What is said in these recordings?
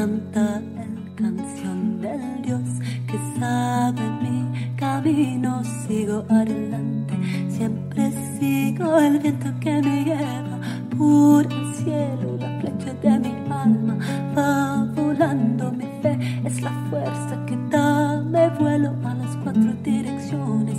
canta el canción del Dios que sabe mi camino. Sigo adelante, siempre sigo el viento que me lleva por el cielo, la flecha de mi alma va volando. Mi fe es la fuerza que da, me vuelo a las cuatro direcciones.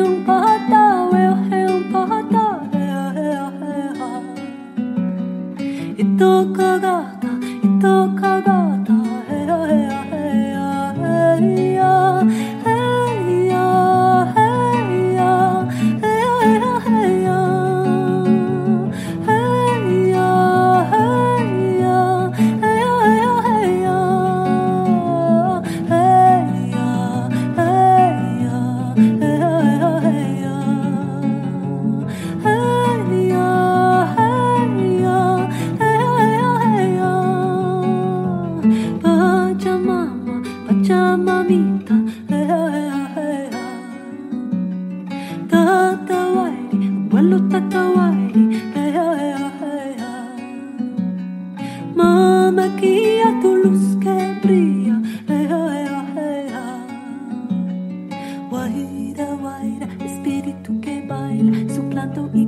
espíritu que baila, soplando y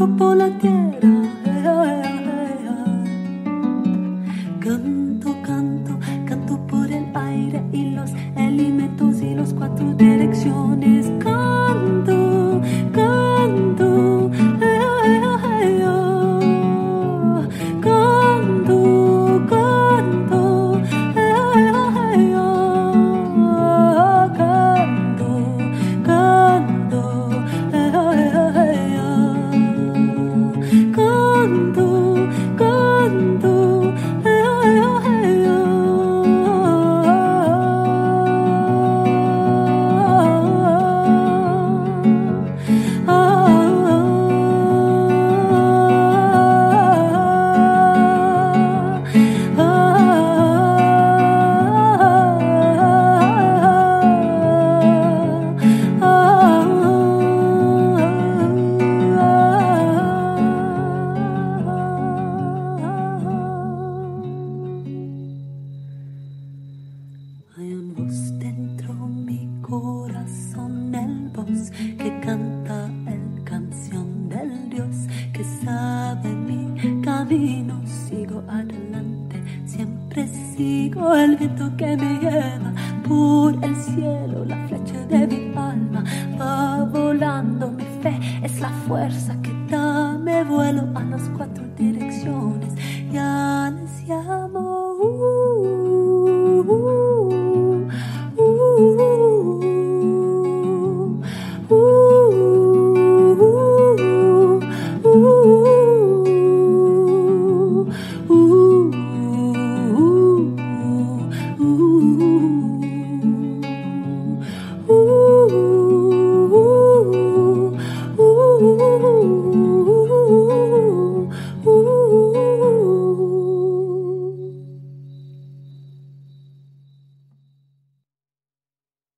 canto por la tierra, hey, hey, hey, canto, canto, canto por el aire y los elementos y los cuatro direcciones, Hay un voz dentro mi corazón, el voz que canta el canción del Dios que sabe mi camino. Sigo adelante, siempre sigo el viento que me lleva por el cielo, la flecha de mi alma va volando. Mi fe es la fuerza que da, me vuelo a las cuatro días